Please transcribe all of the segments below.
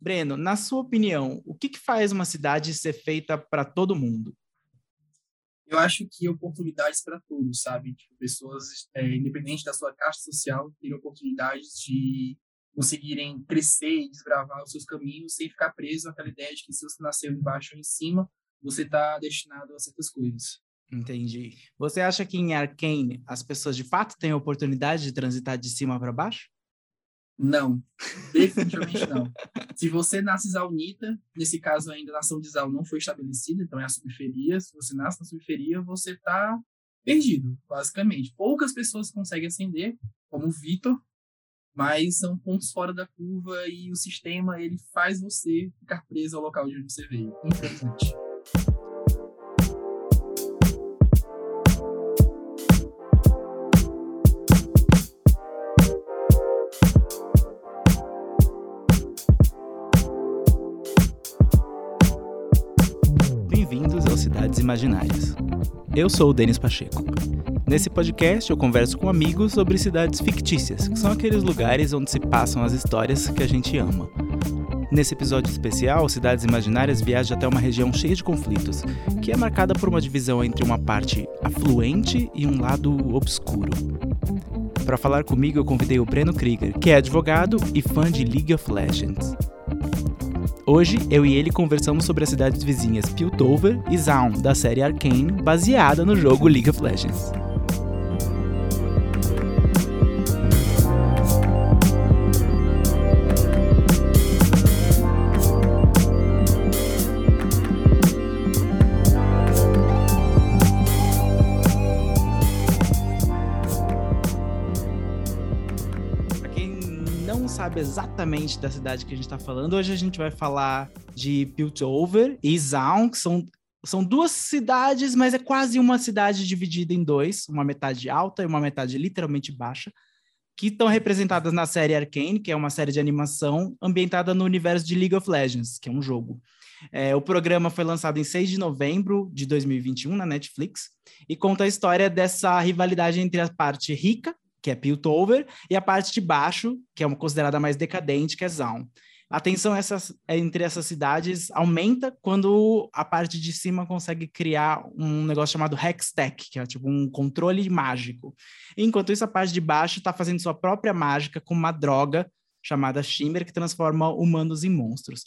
Breno, na sua opinião, o que, que faz uma cidade ser feita para todo mundo? Eu acho que oportunidades para todos, sabe? Tipo, pessoas, é, independente da sua caixa social, terem oportunidades de conseguirem crescer e desbravar os seus caminhos sem ficar preso àquela ideia de que se você nasceu embaixo ou em cima, você está destinado a certas coisas. Entendi. Você acha que em Arkane as pessoas de fato têm a oportunidade de transitar de cima para baixo? Não, definitivamente não. Se você nasce Zaunita, nesse caso ainda a nação de Zal não foi estabelecida, então é a subferia. Se você nasce na subferia, você está perdido, basicamente. Poucas pessoas conseguem ascender, como o Vitor, mas são pontos fora da curva e o sistema ele faz você ficar preso ao local de onde você veio, infelizmente. Cidades Imaginárias. Eu sou o Denis Pacheco. Nesse podcast eu converso com amigos sobre cidades fictícias, que são aqueles lugares onde se passam as histórias que a gente ama. Nesse episódio especial, Cidades Imaginárias viaja até uma região cheia de conflitos, que é marcada por uma divisão entre uma parte afluente e um lado obscuro. Para falar comigo, eu convidei o Breno Krieger, que é advogado e fã de League of Legends. Hoje, eu e ele conversamos sobre as cidades vizinhas Piltover e Zaun, da série Arcane, baseada no jogo League of Legends. Exatamente da cidade que a gente está falando. Hoje a gente vai falar de Piltover e Zaun, que são, são duas cidades, mas é quase uma cidade dividida em dois, uma metade alta e uma metade literalmente baixa, que estão representadas na série Arcane, que é uma série de animação ambientada no universo de League of Legends, que é um jogo. É, o programa foi lançado em 6 de novembro de 2021 na Netflix e conta a história dessa rivalidade entre a parte rica que é Piltover, e a parte de baixo, que é uma considerada mais decadente, que é Zaun. A tensão essas, entre essas cidades aumenta quando a parte de cima consegue criar um negócio chamado Hextech, que é tipo um controle mágico. Enquanto isso, a parte de baixo está fazendo sua própria mágica com uma droga chamada Shimmer, que transforma humanos em monstros.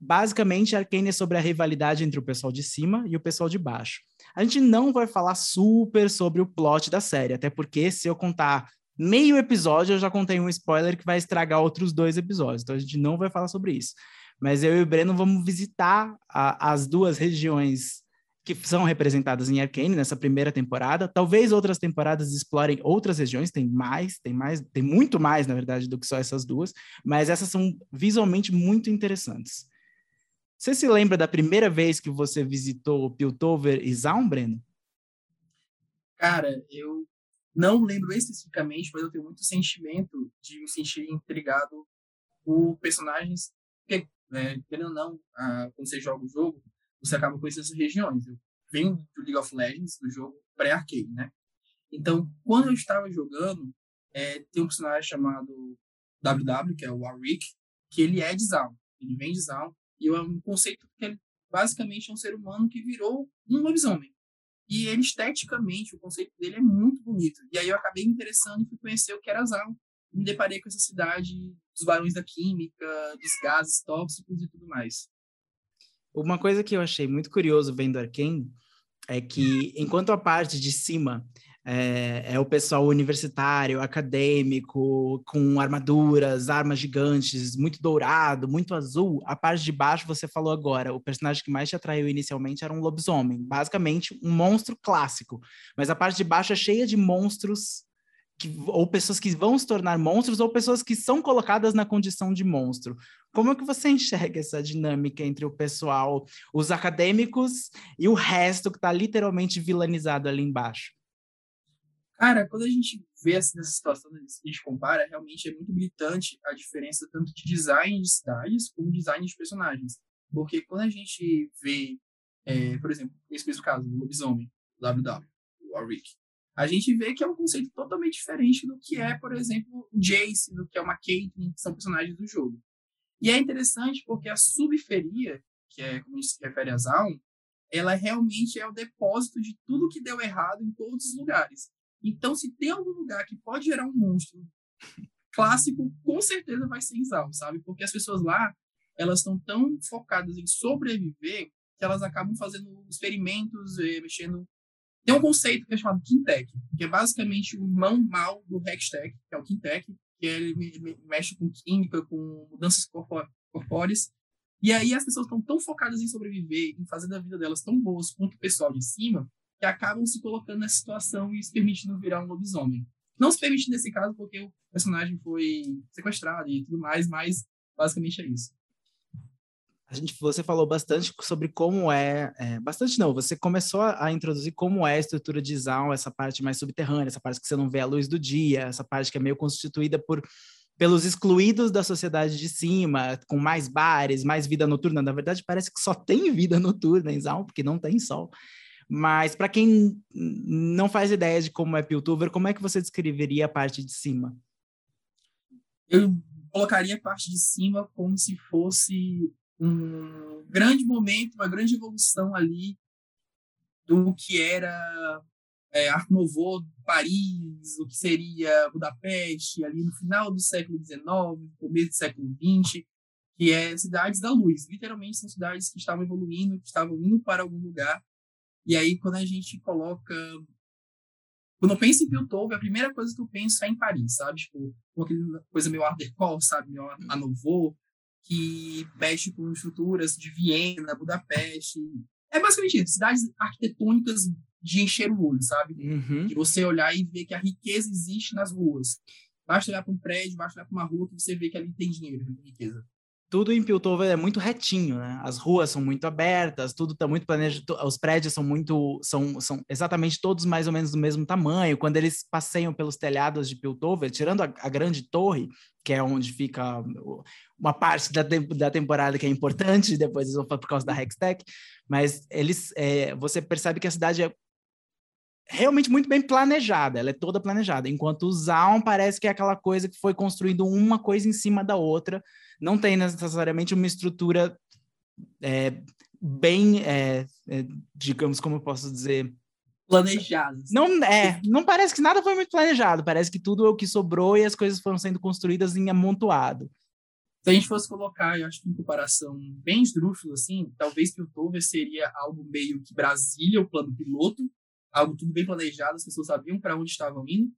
Basicamente, Arcane é sobre a rivalidade entre o pessoal de cima e o pessoal de baixo. A gente não vai falar super sobre o plot da série, até porque se eu contar meio episódio, eu já contei um spoiler que vai estragar outros dois episódios, então a gente não vai falar sobre isso. Mas eu e o Breno vamos visitar a, as duas regiões que são representadas em Arcane nessa primeira temporada. Talvez outras temporadas explorem outras regiões, tem mais, tem mais, tem muito mais, na verdade, do que só essas duas, mas essas são visualmente muito interessantes. Você se lembra da primeira vez que você visitou Piltover e Zaun, Breno? Cara, eu não lembro especificamente, mas eu tenho muito sentimento de me sentir intrigado por personagens. Porque, é, querendo ou não, ah, quando você joga o jogo, você acaba conhecendo essas regiões. Eu venho do League of Legends, do jogo pré-arcade, né? Então, quando eu estava jogando, é, tem um personagem chamado WW, que é o Warwick, que ele é de Zaun. Ele vem de Zaun. E é um conceito que ele basicamente é um ser humano que virou um lobisomem. E ele, esteticamente, o conceito dele é muito bonito. E aí eu acabei me interessando e fui conhecer o que era Zal. E me deparei com essa cidade dos barões da química, dos gases tóxicos e tudo mais. Uma coisa que eu achei muito curioso vendo Arkane é que, enquanto a parte de cima é, é, o pessoal universitário, acadêmico, com armaduras, armas gigantes, muito dourado, muito azul. A parte de baixo, você falou agora, o personagem que mais te atraiu inicialmente era um lobisomem, basicamente um monstro clássico. Mas a parte de baixo é cheia de monstros, que, ou pessoas que vão se tornar monstros, ou pessoas que são colocadas na condição de monstro. Como é que você enxerga essa dinâmica entre o pessoal, os acadêmicos e o resto que está literalmente vilanizado ali embaixo? Cara, quando a gente vê assim, nessa situação, a gente compara, realmente é muito gritante a diferença tanto de design de cidades como design de personagens. Porque quando a gente vê, é, por exemplo, nesse mesmo caso, o lobisomem, WW, o Warwick, a gente vê que é um conceito totalmente diferente do que é, por exemplo, o Jace, do que é uma Caitlyn, que são personagens do jogo. E é interessante porque a subferia, que é como a gente se refere a Zaun, ela realmente é o depósito de tudo que deu errado em todos os lugares. Então, se tem algum lugar que pode gerar um monstro clássico, com certeza vai ser Zaun, sabe? Porque as pessoas lá, elas estão tão focadas em sobreviver que elas acabam fazendo experimentos, eh, mexendo tem um conceito que é chamado Quintec, que é basicamente o irmão mal do Hextech, que é o Quintec, que ele mexe com química, com mudanças corpóreas. E aí as pessoas estão tão focadas em sobreviver, em fazer da vida delas tão boas quanto o pessoal de cima, que acabam se colocando nessa situação e se permitindo virar um lobisomem. Não se permite nesse caso porque o personagem foi sequestrado e tudo mais, mas basicamente é isso a gente, você falou bastante sobre como é, é, bastante não, você começou a, a, introduzir como é a estrutura de Zaun, essa parte mais subterrânea, essa parte que você não vê a luz do dia, essa parte que é meio constituída por pelos excluídos da sociedade de cima, com mais bares, mais vida noturna. Na verdade, parece que só tem vida noturna em Zaun, porque não tem sol. Mas para quem não faz ideia de como é Piltover, como é que você descreveria a parte de cima? Eu colocaria a parte de cima como se fosse um grande momento, uma grande evolução ali do que era é, Art Nouveau, Paris, o que seria Budapeste, ali no final do século XIX, começo do século XX, que é cidades da luz. Literalmente são cidades que estavam evoluindo, que estavam indo para algum lugar. E aí, quando a gente coloca. Quando eu penso em Piltover, a primeira coisa que eu penso é em Paris, sabe? Tipo, com aquela coisa meio Art Deco, sabe? Meio Art Nouveau, que mexe com estruturas de Viena, Budapeste. É basicamente isso, cidades arquitetônicas de encher o olho, sabe? Uhum. De você olhar e ver que a riqueza existe nas ruas. Basta olhar para um prédio, basta olhar para uma rua que você vê que ali tem dinheiro, tem riqueza tudo em Piltover é muito retinho, né? As ruas são muito abertas, tudo está muito planejado, os prédios são muito, são, são exatamente todos mais ou menos do mesmo tamanho. Quando eles passeiam pelos telhados de Piltover, tirando a, a grande torre, que é onde fica uma parte da, da temporada que é importante, depois eles vão por causa da Hextech, mas eles, é, você percebe que a cidade é realmente muito bem planejada, ela é toda planejada, enquanto o Zaun parece que é aquela coisa que foi construindo uma coisa em cima da outra, não tem necessariamente uma estrutura é, bem, é, é, digamos, como eu posso dizer, planejada. Não é, não parece que nada foi muito planejado. Parece que tudo é o que sobrou e as coisas foram sendo construídas em amontoado. Se a gente fosse colocar, eu acho que em comparação bem esdrúxula, assim, talvez Piltover seria algo meio que Brasília, o plano piloto, algo tudo bem planejado, as pessoas sabiam para onde estavam indo,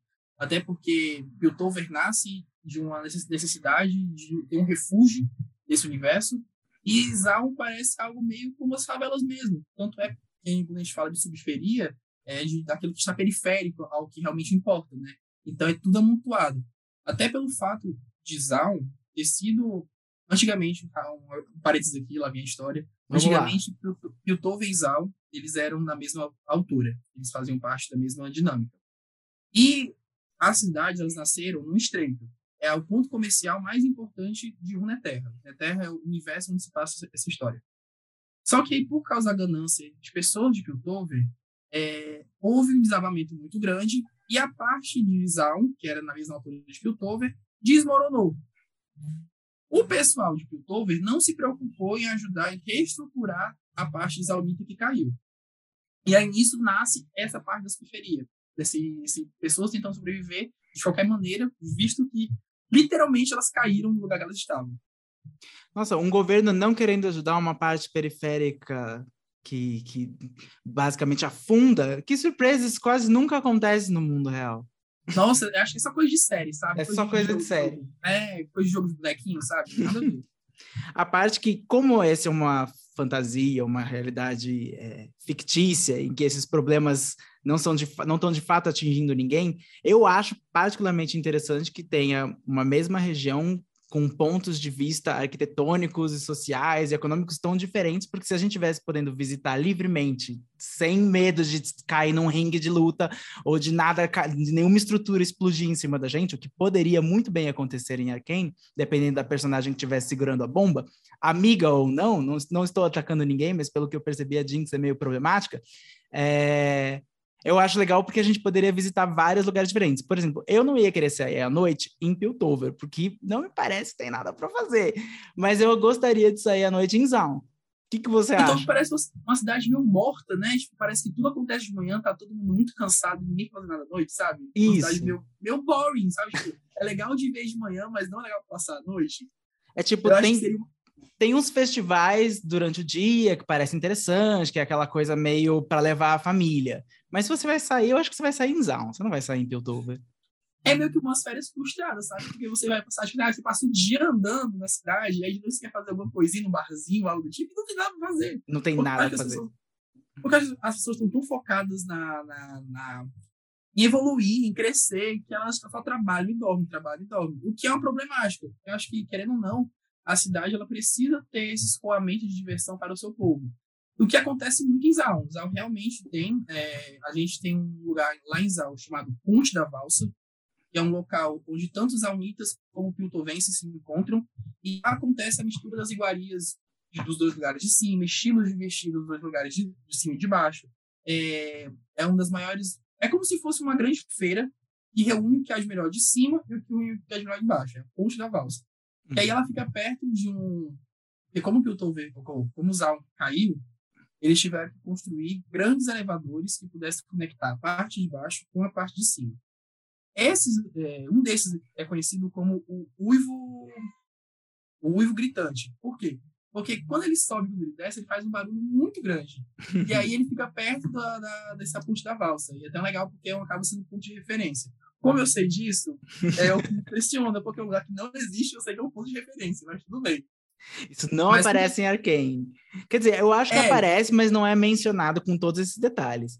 até porque Piltover nasce de uma necessidade de ter um refúgio desse universo. E Zaun parece algo meio como as favelas mesmo. Tanto é que quando a gente fala de subferia, é de, daquilo que está periférico ao que realmente importa, né? Então é tudo amontoado. Até pelo fato de Zaun ter sido antigamente, tá, um, parênteses aqui, lá vem a história. Vamos antigamente, Piltover e Zaun, eles eram na mesma altura. Eles faziam parte da mesma dinâmica. E as cidades, elas nasceram no estreito é o ponto comercial mais importante de Runeterra. Runeterra é o universo onde se passa essa história. Só que aí, por causa da ganância de pessoas de Piltover, é, houve um desabamento muito grande e a parte de Zaun, que era na mesma altura de Piltover, desmoronou. O pessoal de Piltover não se preocupou em ajudar em reestruturar a parte Zaunita que caiu. E aí nisso nasce essa parte da periferia, desse, desse pessoas tentando sobreviver de qualquer maneira, visto que literalmente elas caíram no lugar que elas estavam. Nossa, um governo não querendo ajudar uma parte periférica que, que basicamente afunda, que surpresas quase nunca acontecem no mundo real. Nossa, acho que é só coisa de série, sabe? É coisa só coisa de, de série. É, coisa de jogo de bonequinho, sabe? Nada a ver. a parte que, como essa é uma fantasia, uma realidade é, fictícia, em que esses problemas não são de, não estão de fato atingindo ninguém, eu acho particularmente interessante que tenha uma mesma região com pontos de vista arquitetônicos e sociais e econômicos tão diferentes, porque se a gente tivesse podendo visitar livremente, sem medo de cair num ringue de luta ou de nada, de nenhuma estrutura explodir em cima da gente, o que poderia muito bem acontecer em Arkane, dependendo da personagem que estivesse segurando a bomba, amiga ou não, não, não estou atacando ninguém, mas pelo que eu percebi a Jinx é meio problemática, é Eu acho legal porque a gente poderia visitar vários lugares diferentes. Por exemplo, eu não ia querer sair à noite em Piltover, porque não me parece que tem nada para fazer. Mas eu gostaria de sair à noite em Zaun. Que, que você então, acha? parece uma cidade meio morta, né? Tipo, parece que tudo acontece de manhã, tá todo mundo muito cansado, ninguém faz nada à noite, sabe? Uma Isso. cidade meio, meio boring, sabe? Tipo, é legal de ver de manhã, mas não é legal passar a noite. É tipo, Eu tem, seria uma tem uns festivais durante o dia que parece interessante, que é aquela coisa meio para levar a família. Mas se você vai sair, eu acho que você vai sair em Zaun, você não vai sair em Piltover. É meio que umas férias frustradas, sabe? Porque você vai passar, tipo, ah, você passa o dia andando na cidade, aí você quer fazer alguma coisinha no barzinho, algo do tipo, e não tem nada pra fazer. Não tem Porque nada pra fazer. pessoas- Porque as as pessoas estão tão focadas na, na, na- em evoluir, em crescer, que elas só trabalham e dormem, trabalham e dormem. O que é uma problemática. Eu acho que, querendo ou não, a cidade ela precisa ter esse escoamento de diversão para o seu povo. O que acontece muito em Zaun. Zaun realmente tem. é, a gente tem um lugar lá em Zaun chamado Ponte da Valsa, que é um local onde tanto os aunitas como piltovenses se encontram, e acontece a mistura das iguarias dos dois lugares de cima, estilos de vestido dos dois lugares de, de cima e de baixo. É, é uma das maiores. É como se fosse uma grande feira que reúne o que há de melhor de cima e o que o há de melhor de baixo. É a ponte da valsa. E aí ela fica perto de um. Porque como o Piltover, como o Zaun caiu, eles tiveram que construir grandes elevadores que pudessem conectar a parte de baixo com a parte de cima. Esses, é, um desses é conhecido como o uivo, o uivo gritante. Por quê? Porque quando ele sobe quando ele desce, ele faz um barulho muito grande. E aí ele fica perto da, da, dessa ponte da valsa. E é tão legal porque acaba sendo um ponto de referência. Como eu sei disso, é o que me impressiona, porque é um lugar que não existe, eu sei que é um ponto de referência, mas tudo bem. Isso não Mas- aparece em Arcane. Quer dizer, eu acho que É. aparece, mas não é mencionado com todos esses detalhes.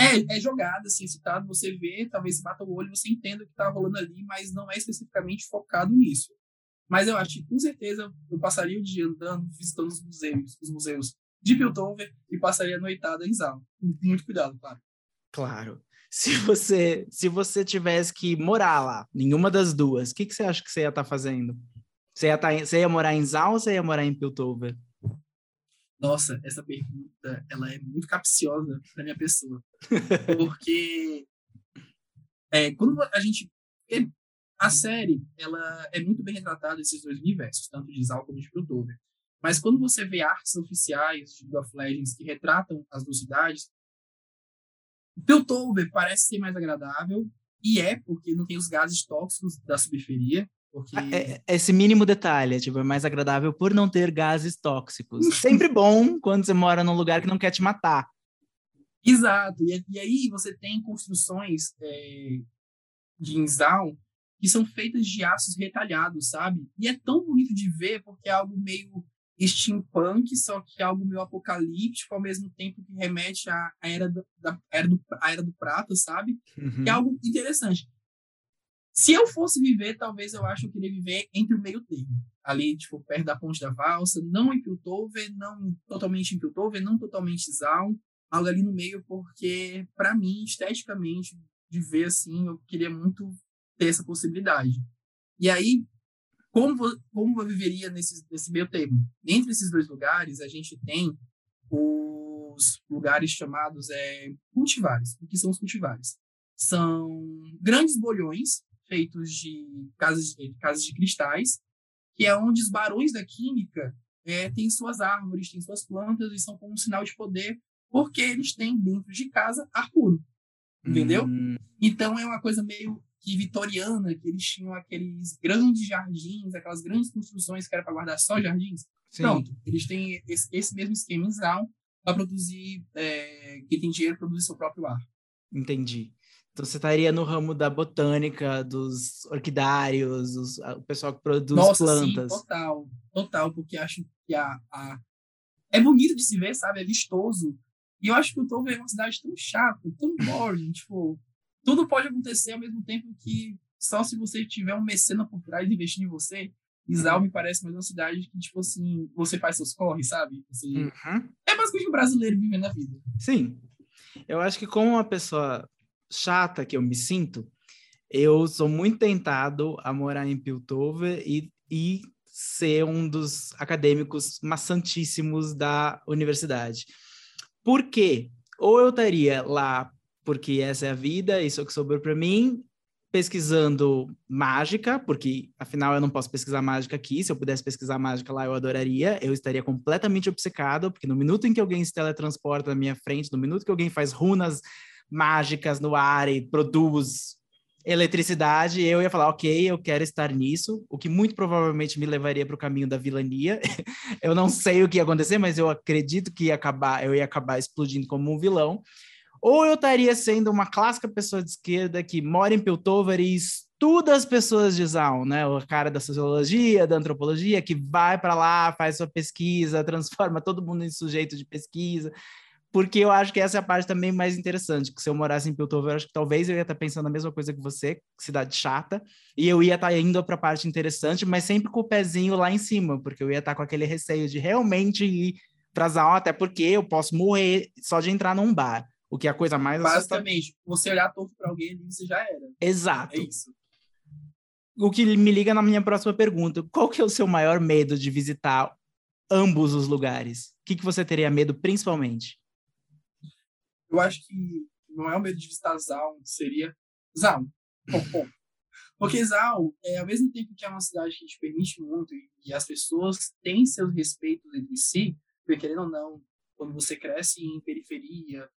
É, é jogado, assim, citado, você vê, talvez você bata o olho, você entenda o que tá rolando ali, mas não é especificamente focado nisso. Mas eu acho que, com certeza, eu passaria o dia andando, visitando os museus, os museus de Piltover e passaria a noitada em. Com muito cuidado, claro. Claro. Se você, se você tivesse que morar lá, nenhuma das duas, o que, que você acha que você ia estar fazendo? Você ia, tá você ia morar em Zaun ou você ia morar em Piltover? Nossa, essa pergunta, ela é muito capciosa para minha pessoa. Porque é, quando a gente... é, A série, ela é muito bem retratada esses dois universos, tanto de Zal como de Piltover. Mas quando você vê artes oficiais de League of Legends que retratam as duas cidades, Piltover parece ser mais agradável, e é, porque não tem os gases tóxicos da subferia, porque... É- é- esse mínimo detalhe, é, tipo, é mais agradável por não ter gases tóxicos. Sempre bom quando você mora num lugar que não quer te matar. Exato. E, e aí você tem construções é, de Inzal que são feitas de aços retalhados, sabe? E é tão bonito de ver porque é algo meio steampunk, só que é algo meio apocalíptico, ao mesmo tempo que remete à à era, do, da, era, do, à era do prata, sabe? Uhum. Que é algo interessante. Se eu fosse viver, talvez eu acho que eu queria viver entre o meio termo. Ali, tipo, perto da Ponte da Valsa, não em Piltover, não totalmente em Piltover, não totalmente Zaun, algo ali no meio, porque, para mim, esteticamente, de ver assim, eu queria muito ter essa possibilidade. E aí, como, como eu viveria nesse, nesse meio termo? Entre esses dois lugares, a gente tem os lugares chamados é, cultivares. O que são os cultivares? São grandes bolhões feitos de casas, de casas de cristais, que é onde os barões da química é, têm suas árvores, têm suas plantas e são como um sinal de poder, porque eles têm dentro de casa ar puro. Entendeu? Hum, Então é uma coisa meio que vitoriana, que eles tinham aqueles grandes jardins, aquelas grandes construções que era para guardar só jardins. sim. Pronto, eles têm esse, esse mesmo esquema em para produzir, é, quem tem dinheiro produzir seu próprio ar. Entendi. Então você estaria no ramo da botânica, dos orquidários, o pessoal que produz Nossa, plantas. sim, total, total, porque acho que a, a... é bonito de se ver, sabe? É vistoso. E eu acho que o Tover é uma cidade tão chata, tão boring, tipo, tudo pode acontecer ao mesmo tempo que só se você tiver um mecena por trás investindo em você. Isal me parece mais uma cidade que, tipo assim, você faz seus corres, sabe? Você... Uhum. É basicamente um brasileiro vivendo a vida. Sim. Eu acho que como uma pessoa chata que eu me sinto, eu sou muito tentado a morar em Piltover e, e ser um dos acadêmicos maçantíssimos da universidade. Por quê? Ou eu estaria lá porque essa é a vida, isso é o que sobrou para mim. Pesquisando mágica, porque afinal eu não posso pesquisar mágica aqui. Se eu pudesse pesquisar mágica lá, eu adoraria. Eu estaria completamente obcecado, porque no minuto em que alguém se teletransporta na minha frente, no minuto que alguém faz runas mágicas no ar e produz eletricidade, eu ia falar, ok, eu quero estar nisso, o que muito provavelmente me levaria para o caminho da vilania. eu não sei o que ia acontecer, mas eu acredito que ia acabar, eu ia acabar explodindo como um vilão. Ou eu estaria sendo uma clássica pessoa de esquerda que mora em Piltover e estuda as pessoas de Zaun, né? O cara da sociologia, da antropologia, que vai para lá, faz sua pesquisa, transforma todo mundo em sujeito de pesquisa porque eu acho que essa é a parte também mais interessante, que se eu morasse em Piltover, acho que talvez eu ia estar pensando a mesma coisa que você, cidade chata, e eu ia estar indo para a parte interessante, mas sempre com o pezinho lá em cima, porque eu ia estar com aquele receio de realmente ir para Zaun, até porque eu posso morrer só de entrar num bar, o que é a coisa mais Basicamente, você olhar torto para alguém ali, você já era. Exato. É isso. O que me liga na minha próxima pergunta, qual que é o seu maior medo de visitar ambos os lugares? O que, que você teria medo principalmente? Eu acho que não é o medo de visitar Zaun, seria Zaun. Porque Zaun, é, ao mesmo tempo que é uma cidade que te permite muito e, e as pessoas têm seus respeitos entre si, porque querendo ou não, quando você cresce em periferia,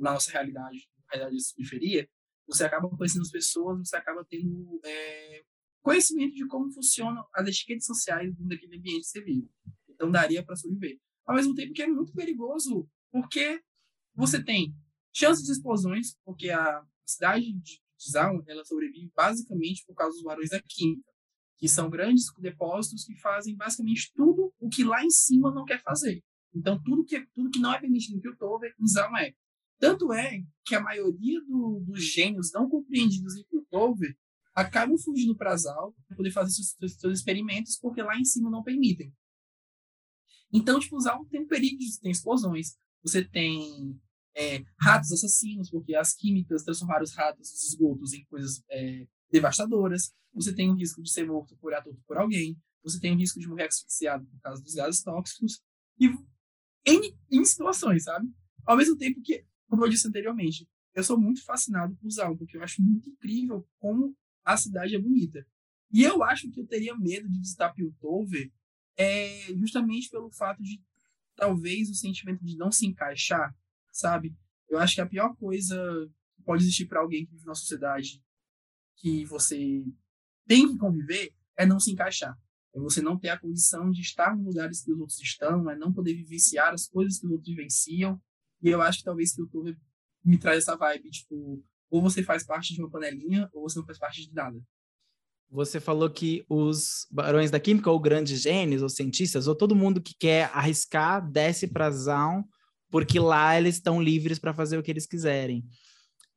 na nossa realidade, na realidade de periferia, você acaba conhecendo as pessoas, você acaba tendo é, conhecimento de como funcionam as etiquetas sociais daquele ambiente que você vive. Então daria para sobreviver. Ao mesmo tempo que é muito perigoso, porque você tem chances de explosões, porque a cidade de Zaun ela sobrevive basicamente por causa dos barões da química, que são grandes depósitos que fazem basicamente tudo o que lá em cima não quer fazer. Então, tudo que, tudo que não é permitido em Piltover, em Zaun é. Tanto é que a maioria do, dos gênios não compreendidos em Piltover acabam fugindo para Zaun para poder fazer seus, seus, experimentos, porque lá em cima não permitem. Então, tipo, Zaun tem um perigo ter explosões. Você tem é, ratos assassinos, porque as químicas transformaram os ratos dos esgotos em coisas é, devastadoras. Você tem o risco de ser morto por atorto por alguém. Você tem o risco de morrer asfixiado por causa dos gases tóxicos. E em, em situações, sabe? Ao mesmo tempo que, como eu disse anteriormente, eu sou muito fascinado por Zaun, porque eu acho muito incrível como a cidade é bonita. E eu acho que eu teria medo de visitar Piltover é, justamente pelo fato de talvez o sentimento de não se encaixar sabe? Eu acho que a pior coisa que pode existir para alguém que vive numa sociedade que você tem que conviver é não se encaixar. É você não ter a condição de estar nos lugares que os outros estão, é não poder vivenciar as coisas que os outros vivenciam. E eu acho que talvez que o YouTube me traz essa vibe, tipo, ou você faz parte de uma panelinha, ou você não faz parte de nada. Você falou que os barões da química, ou grandes gênios, ou cientistas, ou todo mundo que quer arriscar, desce para Zaun porque lá eles estão livres para fazer o que eles quiserem.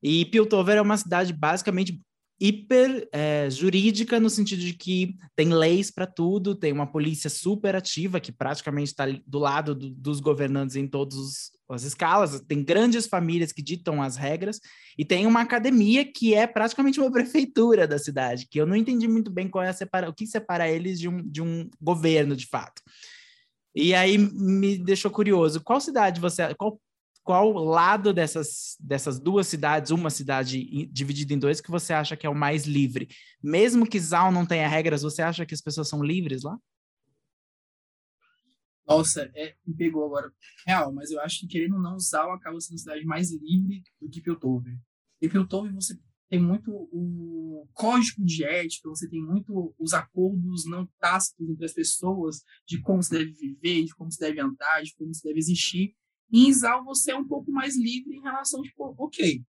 E Piltover é uma cidade basicamente hiper é, jurídica no sentido de que tem leis para tudo, tem uma polícia super ativa que praticamente está do lado do, dos governantes em todas as escalas, tem grandes famílias que ditam as regras e tem uma academia que é praticamente uma prefeitura da cidade, que eu não entendi muito bem qual é separa, o que separa eles de um, de um governo de fato. E aí me deixou curioso. Qual cidade você. Qual, qual lado dessas, dessas duas cidades, uma cidade dividida em dois, que você acha que é o mais livre? Mesmo que Zal não tenha regras, você acha que as pessoas são livres lá? Nossa, é, me pegou agora. Real, mas eu acho que querendo ou não, Zal acaba sendo a cidade mais livre do que Piltover. Em Piltover você tem muito o código de ética, você tem muito os acordos não tácitos entre as pessoas de como se deve viver, de como se deve andar, de como se deve existir. em Isal você é um pouco mais livre em relação, tipo, ok,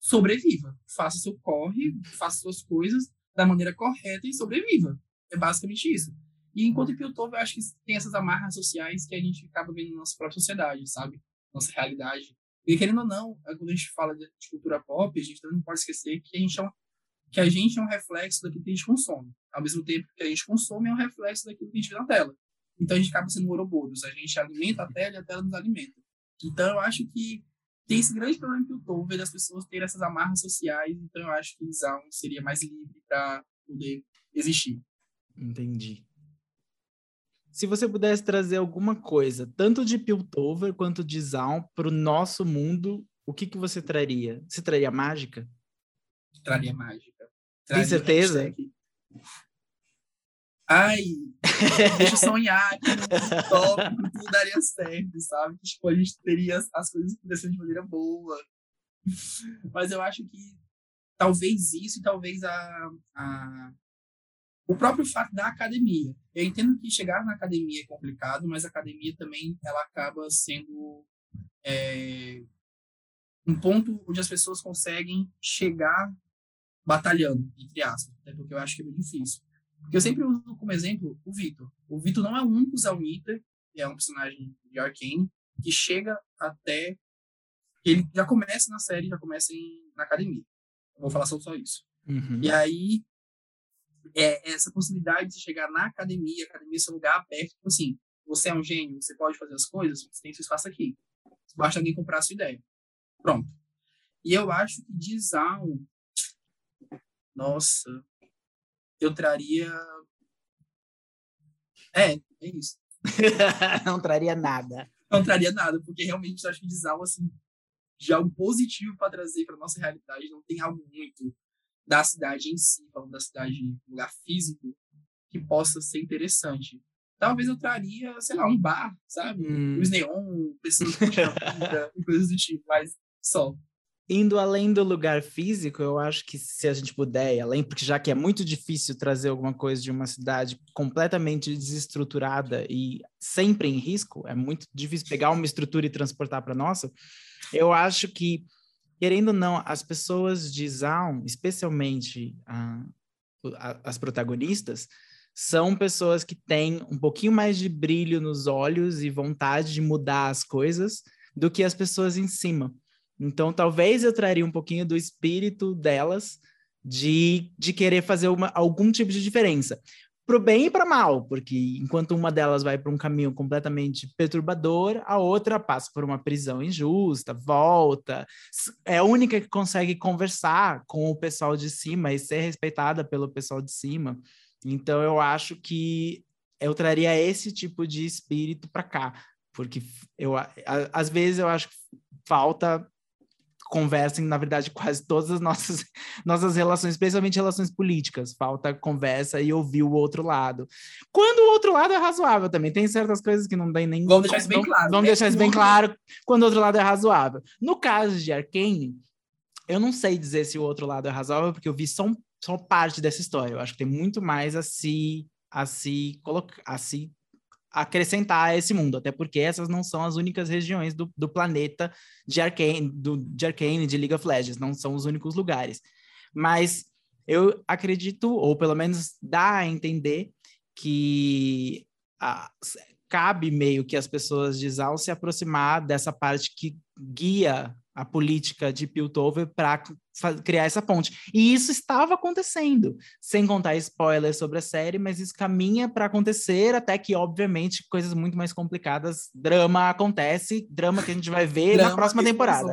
sobreviva, faça seu corre, faça suas coisas da maneira correta e sobreviva. É basicamente isso. E enquanto em Piltover, eu acho que tem essas amarras sociais que a gente acaba vendo na nossa própria sociedade, sabe? Nossa realidade e querendo ou não, é quando a gente fala de, cultura pop, a gente também não pode esquecer que a gente é um, que a gente é um reflexo daquilo que a gente consome. Ao mesmo tempo que a gente consome é um reflexo daquilo que a gente vê na tela. Então a gente acaba sendo ouroboros. A gente alimenta a tela e a tela nos alimenta. Então eu acho que tem esse grande problema que eu tô vendo as pessoas terem essas amarras sociais. Então eu acho que Zaun seria mais livre para poder existir. Entendi. Se você pudesse trazer alguma coisa, tanto de Piltover quanto de Zaun, para o nosso mundo, o que, que você traria? Você traria mágica? Traria mágica. Tem certeza? Ai, deixa eu sonhar que no tópico tudo daria certo, sabe? Tipo, a gente teria as coisas acontecendo de maneira boa. Mas eu acho que talvez isso e talvez a, a, o próprio fato da academia. Eu entendo que chegar na academia é complicado, mas a academia também ela acaba sendo é, um ponto onde as pessoas conseguem chegar batalhando, entre aspas, até porque eu acho que é muito difícil. Porque eu sempre uso como exemplo o Vitor. O Vitor não é o único Zaunita, que é um personagem de Arcane, que chega até. Ele já começa na série, já começa em, na academia. Eu vou falar só, só isso. Uhum. E aí, é essa possibilidade de chegar na academia, a academia ser um lugar aberto, tipo assim, você é um gênio, você pode fazer as coisas, você tem seu espaço aqui. Basta alguém comprar a sua ideia. Pronto. E eu acho que de Zaun nossa, eu traria. É, é isso. não traria nada. Não traria nada, porque realmente eu acho que Dizal, assim, de algo positivo para trazer para nossa realidade, não tem algo muito da cidade em si, falando da cidade, um lugar físico, que possa ser interessante. Talvez eu traria, sei lá, um bar, sabe? Hum. Os neon, pessoas com e coisas do tipo, mas só indo além do lugar físico, eu acho que se a gente puder além, porque já que é muito difícil trazer alguma coisa de uma cidade completamente desestruturada e sempre em risco, é muito difícil pegar uma estrutura e transportar para nossa. Eu acho que, querendo ou não, as pessoas de Zaun, especialmente a, a, as protagonistas, são pessoas que têm um pouquinho mais de brilho nos olhos e vontade de mudar as coisas do que as pessoas em cima. Então, talvez eu traria um pouquinho do espírito delas de, de querer fazer uma, algum tipo de diferença. Para o bem e para mal, porque enquanto uma delas vai para um caminho completamente perturbador, a outra passa por uma prisão injusta, volta, é a única que consegue conversar com o pessoal de cima e ser respeitada pelo pessoal de cima. Então, eu acho que eu traria esse tipo de espírito para cá, porque eu, às vezes eu acho que falta conversem, na verdade, quase todas as nossas, nossas relações, especialmente relações políticas. Falta conversa e ouvir o outro lado. Quando o outro lado é razoável também, tem certas coisas que não tem nem. Vamos deixar isso bem claro. Vamos deixar isso bem claro quando o outro lado é razoável. No caso de Arkane, eu não sei dizer se o outro lado é razoável, porque eu vi só, só parte dessa história. Eu acho que tem muito mais a se, a se colocar, a se acrescentar a esse mundo, até porque essas não são as únicas regiões do, do planeta de Arcane, do, de Arcane, de League of Legends, não são os únicos lugares. Mas eu acredito, ou pelo menos dá a entender, que a, cabe meio que as pessoas de Zal se aproximar dessa parte que guia a política de Piltover para criar essa ponte. E isso estava acontecendo, sem contar spoilers sobre a série, mas isso caminha para acontecer até que, obviamente, coisas muito mais complicadas, drama acontece, drama que a gente vai ver na próxima temporada.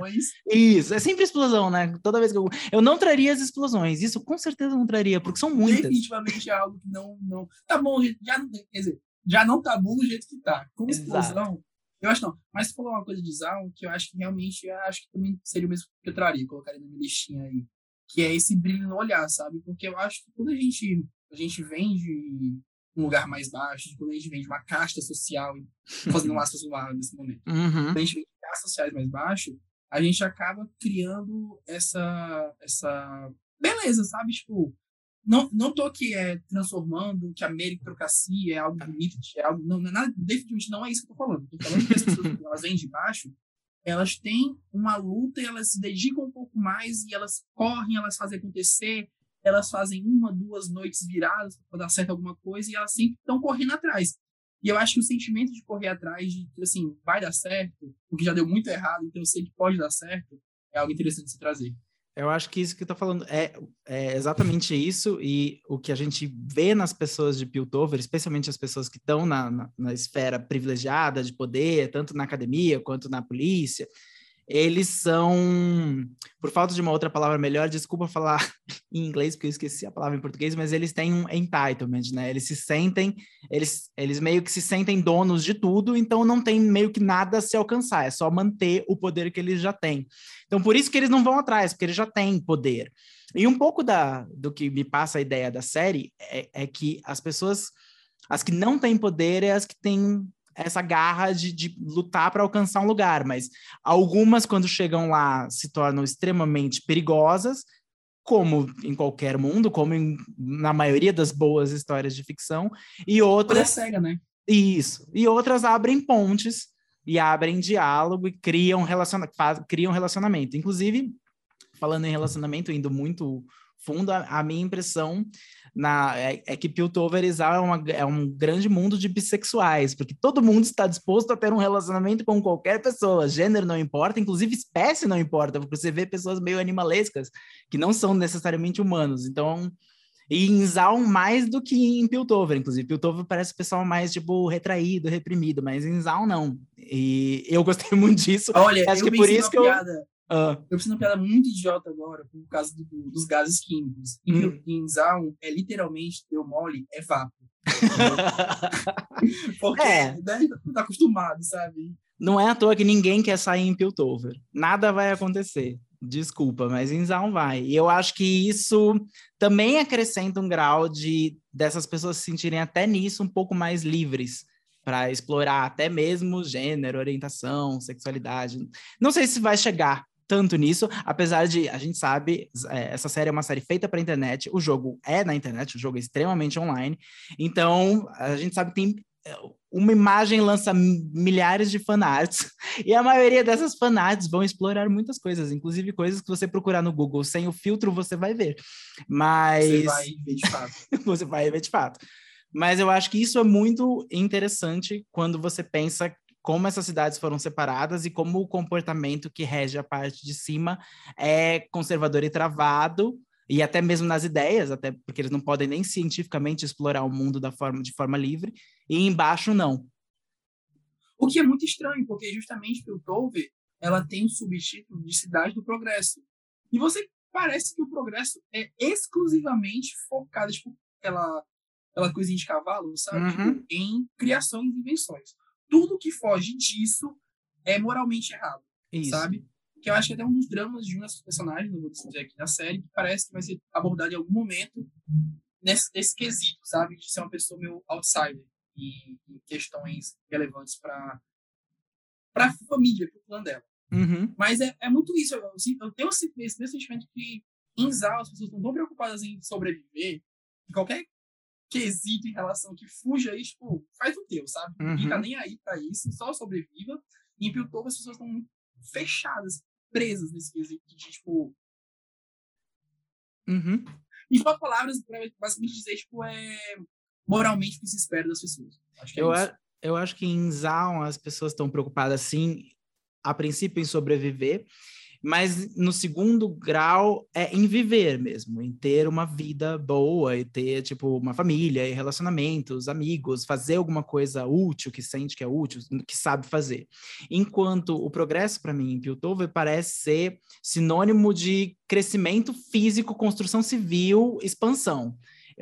Isso, é sempre explosão, né? Toda vez que eu eu não traria as explosões, isso com certeza não traria, porque são muitas. Definitivamente é algo que não não tá bom, já não, quer dizer, já não tá bom do jeito que tá. Com explosão. Eu acho não. Mas você falou uma coisa de Zaun que eu acho que realmente eu acho que também seria o mesmo que eu traria, colocaria na minha listinha aí. Que é esse brilho no olhar, sabe? Porque eu acho que quando a gente, a gente vem de um lugar mais baixo, quando a gente vem de uma casta social, fazendo um aspas no ar nesse momento, uhum. quando a gente vem de castas sociais mais baixo, a gente acaba criando essa, essa beleza, sabe? Tipo, não, não tô aqui é, transformando que a meritocracia é algo bonito, é algo. Não, não, nada, definitivamente não é isso que eu tô falando. Tô falando que as pessoas, elas vêm de baixo, elas têm uma luta e elas se dedicam um pouco mais e elas correm, elas fazem acontecer, elas fazem uma, duas noites viradas para dar certo alguma coisa e elas sempre estão correndo atrás. E eu acho que o sentimento de correr atrás, de assim, vai dar certo, o que já deu muito errado, então eu sei que pode dar certo, é algo interessante de se trazer. Eu acho que isso que está falando é, é, exatamente isso, e o que a gente vê nas pessoas de Piltover, especialmente as pessoas que estão na, na, na, esfera privilegiada de poder, tanto na academia quanto na polícia, eles são, por falta de uma outra palavra melhor, desculpa falar em inglês, porque eu esqueci a palavra em português, mas eles têm um entitlement, né? Eles se sentem, eles, eles meio que se sentem donos de tudo, então não tem meio que nada a se alcançar, é só manter o poder que eles já têm. Então, por isso que eles não vão atrás, porque eles já têm poder. E um pouco da, do que me passa a ideia da série é, é que as pessoas, as que não têm poder, é as que têm essa garra de, de lutar para alcançar um lugar, mas algumas, quando chegam lá, se tornam extremamente perigosas, como em qualquer mundo, como em, na maioria das boas histórias de ficção, e outras. cega, né? Isso. E outras abrem pontes e abrem diálogo e criam, relaciona faz, criam relacionamento. Inclusive, falando em relacionamento, indo muito fundo, a, a minha impressão na, é, é que Piltoverizar é, uma, é um grande mundo de bissexuais, porque todo mundo está disposto a ter um relacionamento com qualquer pessoa, gênero não importa, inclusive espécie não importa, porque você vê pessoas meio animalescas que não são necessariamente humanos. Então, e em Zaun mais do que em Piltover, inclusive. Piltover parece o pessoal mais, tipo, retraído, reprimido, mas em Zaun não. E eu gostei muito disso. Olha, acho que por isso que eu... Piada Uh. Eu preciso de uma piada muito idiota agora, por causa do, do, dos gases químicos. Em, hum. é literalmente, deu mole, é vapo. Porque é. né, tá acostumado, sabe? Não é à toa que ninguém quer sair em Piltover. Nada vai acontecer. Desculpa, mas Zaun vai. E eu acho que isso também acrescenta um grau de dessas pessoas se sentirem até nisso um pouco mais livres para explorar até mesmo gênero, orientação, sexualidade. Não sei se vai chegar tanto nisso, apesar de a gente sabe, é, essa série é uma série feita para internet, o jogo é na internet, o jogo é extremamente online, então a gente sabe que tem é, uma imagem lança milhares de fanarts, e a maioria dessas fanarts vão explorar muitas coisas, inclusive coisas que você procurar no Google sem o filtro você vai ver. Mas você vai ver de fato. você vai ver de fato. Mas eu acho que isso é muito interessante quando você pensa como essas cidades foram separadas e como o comportamento que rege a parte de cima é conservador e travado, e até mesmo nas ideias, até porque eles não podem nem cientificamente explorar o mundo da forma, de forma livre, e embaixo não. O que é muito estranho, porque justamente Piltover, ela tem um subtítulo de cidade do progresso. E você parece que o progresso é exclusivamente focado, tipo, aquela, aquela coisinha de cavalo, sabe? Uhum. Tipo, em criações e invenções tudo que foge disso é moralmente errado, Isso. sabe? Que eu acho que até um dos dramas de um desses personagens, não vou dizer aqui na série, que parece que vai ser abordado em algum momento nesse, nesse quesito, sabe? De ser uma pessoa meio outsider em, em questões relevantes para para a família, para o plano dela. Uhum. Mas é, é muito isso. Eu, eu tenho esse, esse mesmo sentimento que em Zal as pessoas estão tão preocupadas em sobreviver que qualquer quesito em relação que fuja aí, tipo, faz o teu, sabe? Uhum. Ninguém tá nem aí pra isso, só sobreviva. E em Piltover as pessoas estão fechadas, presas nesse quesito de, tipo... Uhum. Em poucas palavras, pra basicamente dizer, tipo, é moralmente o que se espera das pessoas. Acho que é eu, isso. eu acho que em Zaun as pessoas estão preocupadas, sim, a princípio em sobreviver, mas no segundo grau é em viver mesmo, em ter uma vida boa e ter, tipo, uma família e relacionamentos, amigos, fazer alguma coisa útil, que sente que é útil, que sabe fazer. Enquanto o progresso, para mim, em Piltover, parece ser sinônimo de crescimento físico, construção civil, expansão.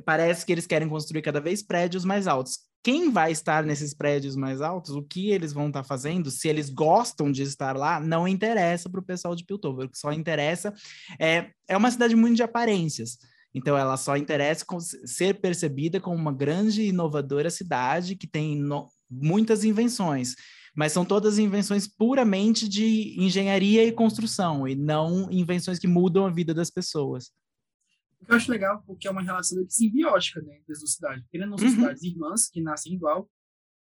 Parece que eles querem construir cada vez prédios mais altos quem vai estar nesses prédios mais altos, o que eles vão estar tá fazendo, se eles gostam de estar lá, não interessa para o pessoal de Piltover. O que só interessa é, é uma cidade muito de aparências. Então, ela só interessa ser percebida como uma grande e inovadora cidade que tem no, muitas invenções, mas são todas invenções puramente de engenharia e construção, e não invenções que mudam a vida das pessoas. Que eu acho legal, porque é uma relação simbiótica né, entre as duas cidades. Porque não são uhum. cidades irmãs, que nascem igual,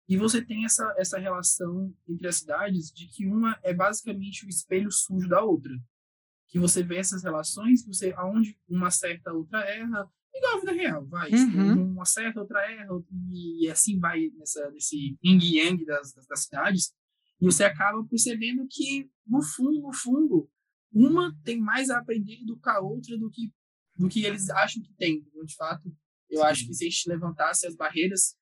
e você tem essa, essa relação entre as cidades de que uma é basicamente o espelho sujo da outra. Que você vê essas relações, você aonde uma certa outra erra, igual a vida real, vai. Uhum. Uma certa outra erra, e assim vai nessa, nesse yin-yang das, das, das cidades. E você acaba percebendo que, no fundo, no fundo, uma tem mais a aprender do que a outra do que do que eles acham que tem. De fato, eu Sim. acho que se a gente levantasse as barreiras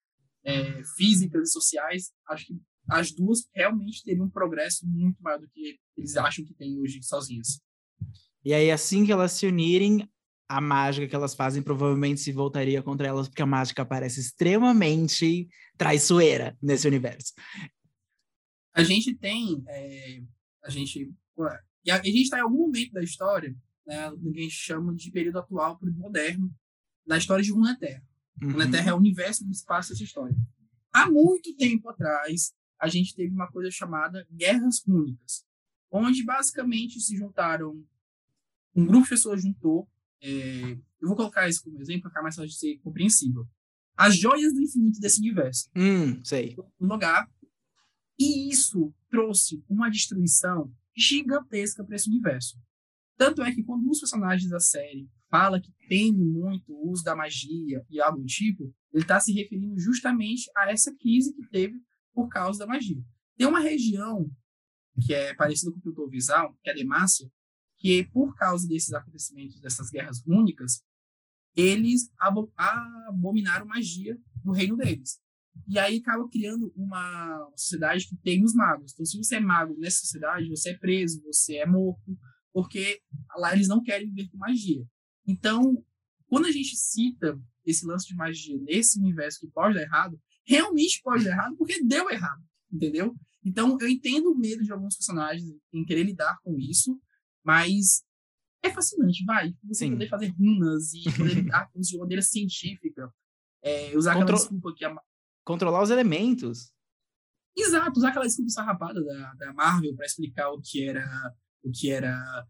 é, físicas e sociais, acho que as duas realmente teriam um progresso muito maior do que eles acham que tem hoje sozinhas. E aí, assim que elas se unirem, a mágica que elas fazem provavelmente se voltaria contra elas, porque a mágica parece extremamente traiçoeira nesse universo. A gente tem. É, a gente. A gente está em algum momento da história, né, gente chama de período atual, período moderno, da história de Runeterra. Uhum. Runeterra é o universo do espaço dessa história. Há muito tempo atrás, a gente teve uma coisa chamada Guerras Únicas, onde basicamente se juntaram. Um grupo de pessoas juntou é, eu vou colocar isso como exemplo para ficar mais fácil de ser compreensível. As joias do infinito desse universo. Hum, sei. Um lugar. E isso trouxe uma destruição gigantesca para esse universo. Tanto é que quando um dos personagens da série fala que teme muito o uso da magia e algo do tipo, ele está se referindo justamente a essa crise que teve por causa da magia. Tem uma região que é parecida com o Piltovisal, que é a Demácia, que por causa desses acontecimentos, dessas guerras únicas, eles abominaram magia no reino deles. E aí acaba criando uma sociedade que tem os magos. Então, se você é mago nessa sociedade, você é preso, você é morto, porque lá eles não querem viver com magia. Então, quando a gente cita esse lance de magia nesse universo que pode dar errado, realmente pode dar errado porque deu errado, entendeu? Então, eu entendo o medo de alguns personagens em querer lidar com isso, mas é fascinante, vai. Você Sim. poder fazer runas e poder lidar com isso de maneira científica. É, usar Contro... aquela desculpa que a... Controlar os elementos. Exato, usar aquela desculpa sarrapada da, da Marvel para explicar o que era o que era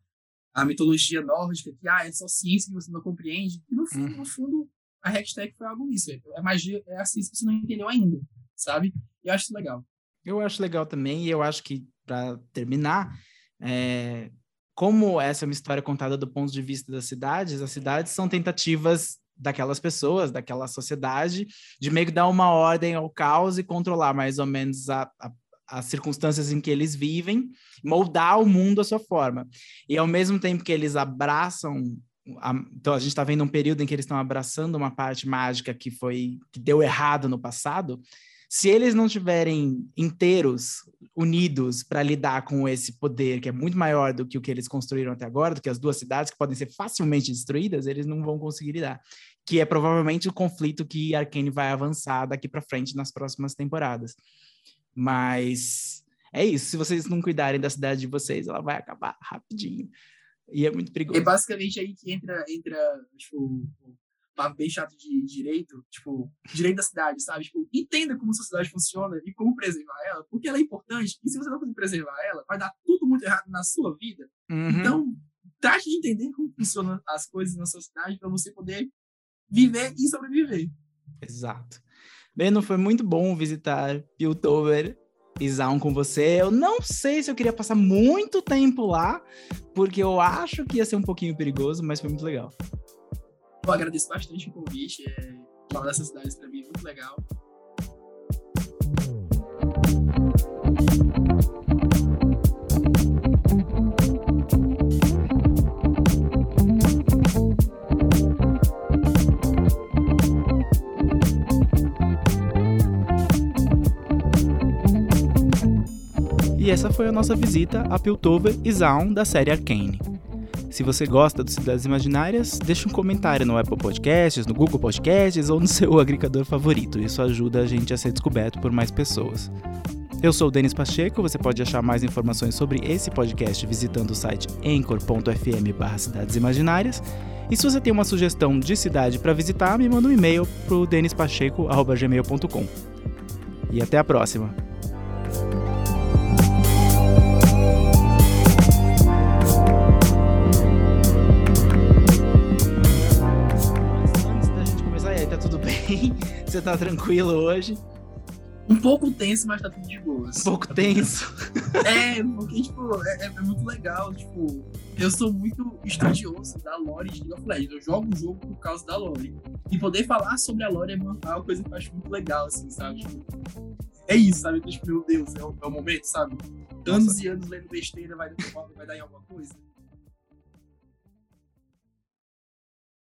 a mitologia nórdica, que ah, é só ciência que você não compreende. E no fundo, uhum. no fundo, a hashtag foi algo isso. É magia, é a ciência que você não entendeu ainda, sabe? E eu acho isso legal. Eu acho legal também, e eu acho que, para terminar, é, como essa é uma história contada do ponto de vista das cidades, as cidades são tentativas daquelas pessoas, daquela sociedade, de meio que dar uma ordem ao caos e controlar mais ou menos a, a, as circunstâncias em que eles vivem, moldar o mundo à sua forma. E ao mesmo tempo que eles abraçam então a gente está vendo um período em que eles estão abraçando uma parte mágica que foi que deu errado no passado se eles não tiverem inteiros, unidos para lidar com esse poder que é muito maior do que o que eles construíram até agora, do que as duas cidades que podem ser facilmente destruídas, eles não vão conseguir lidar. Que é provavelmente o conflito que Arkane vai avançar daqui para frente nas próximas temporadas. Mas é isso. Se vocês não cuidarem da cidade de vocês, ela vai acabar rapidinho. E é muito perigoso. É basicamente aí que entra, entra tipo, papo bem chato de direito, tipo, direito da cidade, sabe? Tipo, entenda como a sociedade funciona e como preservar ela, porque ela é importante, e se você não conseguir preservar ela, vai dar tudo muito errado na sua vida. Uhum. Então, trate de entender como funcionam as coisas na sociedade para você poder viver e sobreviver. Exato. Beno, foi muito bom visitar Piltover e Zaun com você. Eu não sei se eu queria passar muito tempo lá, porque eu acho que ia ser um pouquinho perigoso, mas foi muito legal. Eu agradeço bastante o convite. É, falar dessas cidades para mim muito legal. E essa foi a nossa visita a Piltover e Zaun da série Arcane. Se você gosta do Cidades Imaginárias, deixe um comentário no Apple Podcasts, no Google Podcasts ou no seu agregador favorito. Isso ajuda a gente a ser descoberto por mais pessoas. Eu sou o Denis Pacheco, você pode achar mais informações sobre esse podcast visitando o site anchor.fm cidades imaginárias. E se você tem uma sugestão de cidade para visitar, me manda um e-mail para o denispacheco.gmail.com. E até a próxima! Tá tranquilo hoje? Um pouco tenso, mas tá tudo de boa. Um pouco tá tenso? É, porque, tipo, é, é, muito legal. Tipo, eu sou muito estudioso da lore de League of Legends. Eu jogo o jogo por causa da lore. E poder falar sobre a lore é uma, é uma coisa que eu acho muito legal, assim, sabe? Tipo, é isso, sabe? Então, tipo, meu Deus, é o, é o momento, sabe? Anos Nossa. e anos lendo besteira vai, vai dar em alguma coisa.